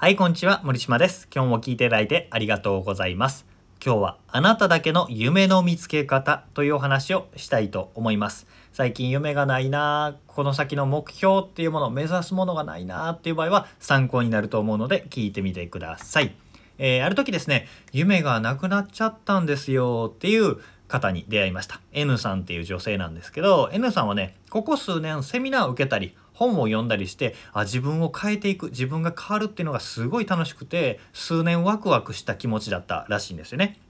はい、こんにちは。森島です。今日も聞いていただいてありがとうございます。今日はあなただけの夢の見つけ方というお話をしたいと思います。最近夢がないなぁこの先の目標っていうもの、目指すものがないなぁっていう場合は参考になると思うので聞いてみてください。えーある時ですね、夢がなくなっちゃったんですよっていう方に出会いました。N さんっていう女性なんですけど、N さんはね、ここ数年セミナーを受けたり、本を読んだりして、あ、自分を変えていく、自分が変わるっていうのがすごい楽しくて、数年ワクワクした気持ちだったらしいんですよね。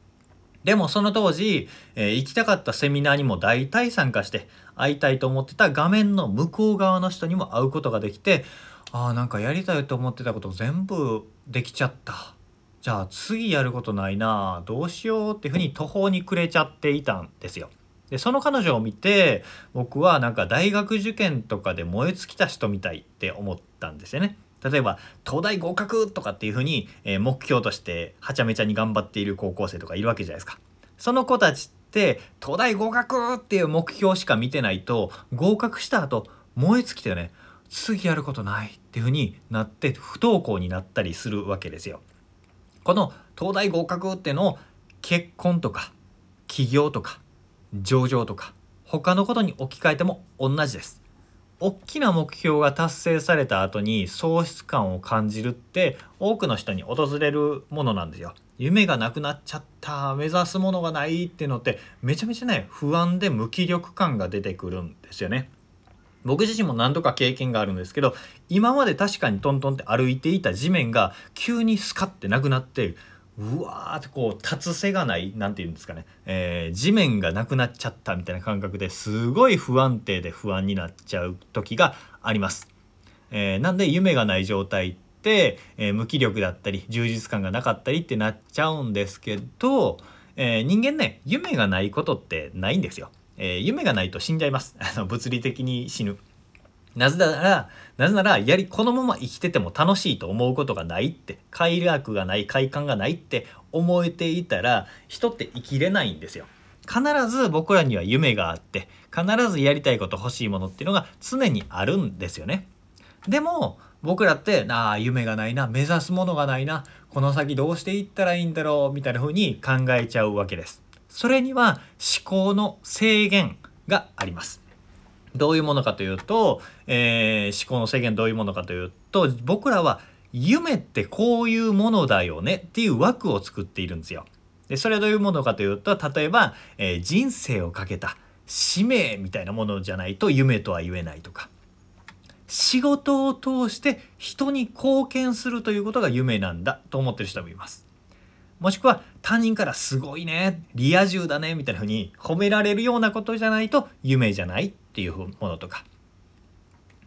でもその当時、えー行きたかったセミナーにも大体参加して会いたいと思ってた画面の向こう側の人にも会うことができてあーなんかやりたいと思ってたこと全部できちゃったじゃあ次やることないなどうしようっていうふうに途方に暮れちゃっていたんですよ。でその彼女を見て僕はなんか大学受験とかで燃え尽きた人みたいって思ったんですよね。例えば東大合格とかっていうふうに、え目標としてはちゃめちゃに頑張っている高校生とかいるわけじゃないですか。その子たちって東大合格っていう目標しか見てないと合格した後燃え尽きてね次やることないっていうふうになって不登校になったりするわけですよ。この東大合格っていうのを結婚とか起業とか上場とか他のことに置き換えても同じです。大きな目標が達成された後に喪失感を感じるって多くの人に訪れるものなんですよ。夢がなくなっちゃった目指すものがないっていうのってめちゃめちゃね不安で無気力感が出てくるんですよね。僕自身も何度か経験があるんですけど今まで確かにトントンって歩いていた地面が急にスカッてなくなってうわーってこう立つ瀬がないなんて言うんですかね、えー地面がなくなっちゃったみたいな感覚ですごい不安定で不安になっちゃう時があります。えーなんで夢がない状態って、えー無気力だったり充実感がなかったりってなっちゃうんですけど、えー人間ね夢がないことってないんですよ。えー夢がないと死んじゃいます。あの物理的に死ぬ。なぜなら、なぜなら、やり、このまま生きてても楽しいと思うことがないって、快楽がない、快感がないって思えていたら、人って生きれないんですよ。必ず僕らには夢があって、必ずやりたいこと欲しいものっていうのが常にあるんですよね。でも、僕らって、ああ、夢がないな、目指すものがないな、この先どうしていったらいいんだろう、みたいな風に考えちゃうわけです。それには思考の制限があります。どういうものかというと、えー思考の制限どういうものかというと僕らは夢ってこういうものだよねっていう枠を作っているんですよ。でそれはどういうものかというと例えば、えー人生をかけた使命みたいなものじゃないと夢とは言えないとか仕事を通して人に貢献するということが夢なんだと思ってる人もいます。もしくは他人からすごいねリア充だねみたいな風に褒められるようなことじゃないと夢じゃないっていうものとか。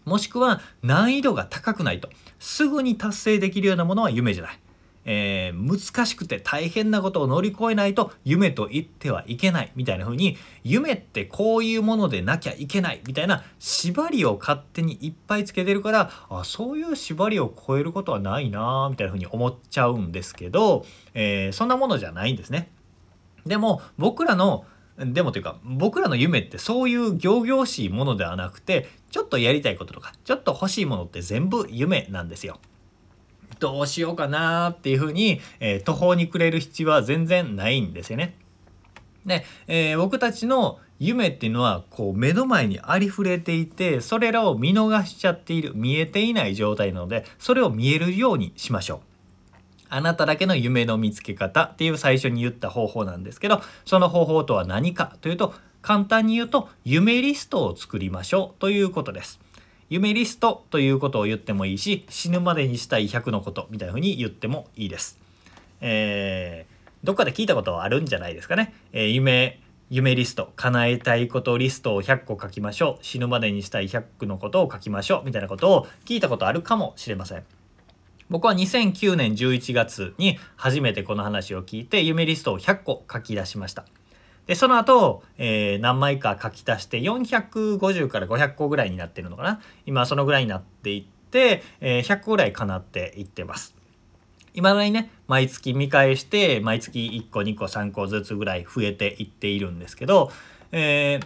もしくは難易度が高くないと。すぐに達成できるようなものは夢じゃない、えー難しくて大変なことを乗り越えないと夢と言ってはいけない。みたいな風に夢ってこういうものでなきゃいけない。みたいな縛りを勝手にいっぱいつけてるからあそういう縛りを超えることはないな。みたいな風に思っちゃうんですけど、えーそんなものじゃないんですね。でも僕らのでもというか僕らの夢ってそういう仰々しいものではなくてちょっとやりたいこととかちょっと欲しいものって全部夢なんですよ。どうしようかなーっていうふうに、えー途方に暮れる必要は全然ないんですよね。で、えー僕たちの夢っていうのはこう目の前にありふれていてそれらを見逃しちゃっている見えていない状態なのでそれを見えるようにしましょう。あなただけの夢の見つけ方っていう最初に言った方法なんですけどその方法とは何かというと簡単に言うと夢リストを作りましょうということです。夢リストということを言ってもいいし死ぬまでにしたい100のことみたいな風に言ってもいいです。えーどっかで聞いたことはあるんじゃないですかね。えー夢夢リスト叶えたいことリストを100個書きましょう死ぬまでにしたい100のことを書きましょうみたいなことを聞いたことあるかもしれません。僕は2009年11月に初めてこの話を聞いて夢リストを100個書き出しました。でその後、えー何枚か書き足して450から500個ぐらいになってるのかな今そのぐらいになっていって、えー100個ぐらい叶っていってます。今だにね毎月見返して毎月1個2個3個ずつぐらい増えていっているんですけど、え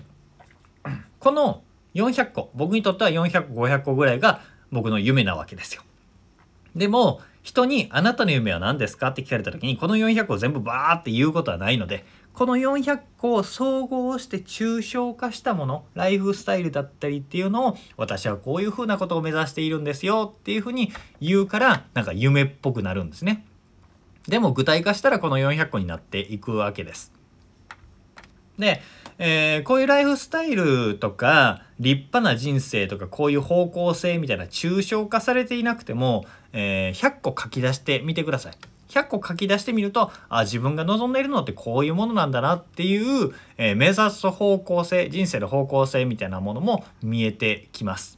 ーこの400個僕にとっては400500個ぐらいが僕の夢なわけですよ。でも人にあなたの夢は何ですかって聞かれた時にこの400個を全部バーって言うことはないのでこの400個を総合して抽象化したものライフスタイルだったりっていうのを私はこういうふうなことを目指しているんですよっていうふうに言うからなんか夢っぽくなるんですね。でも具体化したらこの400個になっていくわけです。で、えー、こういうライフスタイルとか立派な人生とかこういう方向性みたいな抽象化されていなくても、えー、100個書き出してみてください。100個書き出してみるとあ自分が望んでいるのってこういうものなんだなっていう、えー、目指す方向性人生の方向性みたいなものも見えてきます。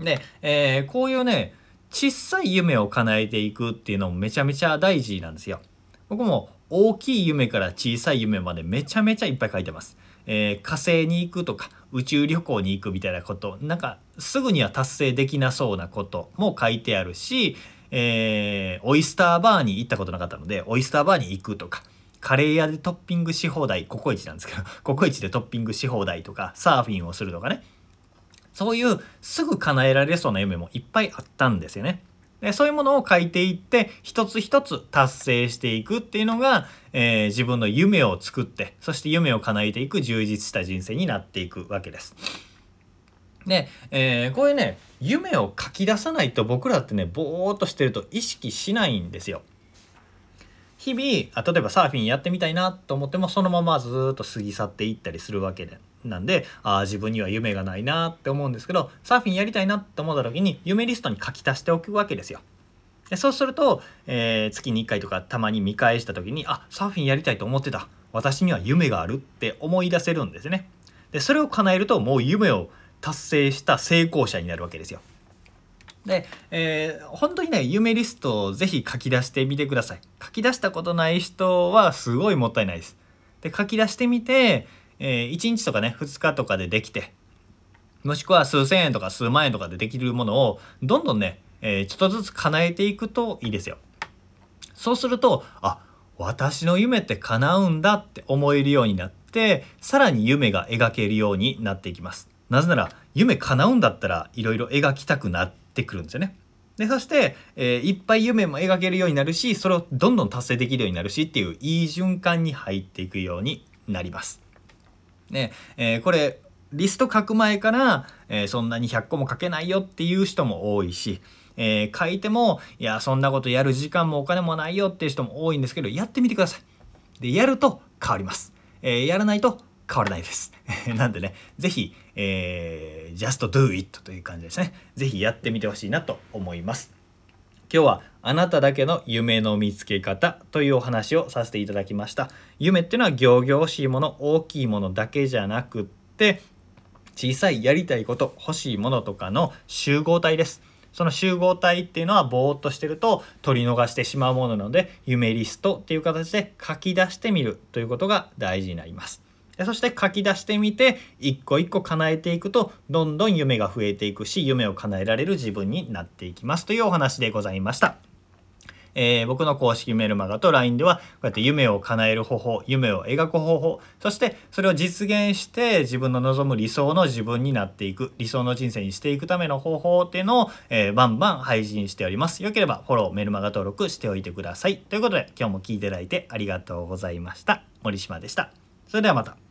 で、えー、こういうね小さい夢を叶えていくっていうのもめちゃめちゃ大事なんですよ。僕も大きい夢から小さい夢までめちゃめちゃいっぱい書いてます。えー、火星に行くとか宇宙旅行に行くみたいなことなんかすぐには達成できなそうなことも書いてあるし、えー、オイスターバーに行ったことなかったのでオイスターバーに行くとかカレー屋でトッピングし放題ココイチなんですけど ココイチでトッピングし放題とかサーフィンをするとかねそういうすぐ叶えられそうな夢もいっぱいあったんですよね。でそういうものを書いていって一つ一つ達成していくっていうのが、えー、自分の夢を作ってそして夢を叶えていく充実した人生になっていくわけです。で、えー、こういうね夢を書き出さないと僕らってねぼーっとしてると意識しないんですよ。日々あ例えばサーフィンやってみたいなと思ってもそのままずっと過ぎ去っていったりするわけでなんでああ自分には夢がないなって思うんですけどサーフィンやりたいなって思った時に夢リストに書き足しておくわけですよ。でそうすると、えー、月に1回とかたまに見返した時にあサーフィンやりたいと思ってた私には夢があるって思い出せるんですね。でそれを叶えるともう夢を達成した成功者になるわけですよ。で、えー、本当にね夢リストをぜひ書き出してみてください。書き出したことない人はすごいもったいないです。で書き出してみてえー、1日とかね2日とかでできてもしくは数千円とか数万円とかでできるものをどんどんね、えー、ちょっとずつ叶えていくといいですよ。そうするとあ私の夢って叶うんだって思えるようになってさらに夢が描けるようになっていきます。なぜなら夢叶うんだったらいろいろ描きたくなってくるんですよね。でそして、えー、いっぱい夢も描けるようになるしそれをどんどん達成できるようになるしっていういい循環に入っていくようになります。ねえー、これリスト書く前から、えー、そんなに100個も書けないよっていう人も多いし、えー、書いてもいやそんなことやる時間もお金もないよっていう人も多いんですけどやってみてください。でやると変わります。えやらないと変わらないです。なんでね、是非、えー、just do it という感じですね。是非やってみてほしいなと思います。今日はあなただけの夢の見つけ方というお話をさせていただきました。夢っていうのは仰々しいもの大きいものだけじゃなくって小さいやりたいこと欲しいものとかの集合体です。その集合体っていうのはぼーっとしてると取り逃してしまうものなので夢リストっていう形で書き出してみるということが大事になります。そして書き出してみて一個一個叶えていくとどんどん夢が増えていくし夢を叶えられる自分になっていきますというお話でございました。えー、僕の公式メルマガと LINE ではこうやって夢を叶える方法夢を描く方法そしてそれを実現して自分の望む理想の自分になっていく理想の人生にしていくための方法っていうのを、えー、バンバン配信しております。よければフォローメルマガ登録しておいてください。ということで今日も聞いていただいてありがとうございました。森島でした。それではまた。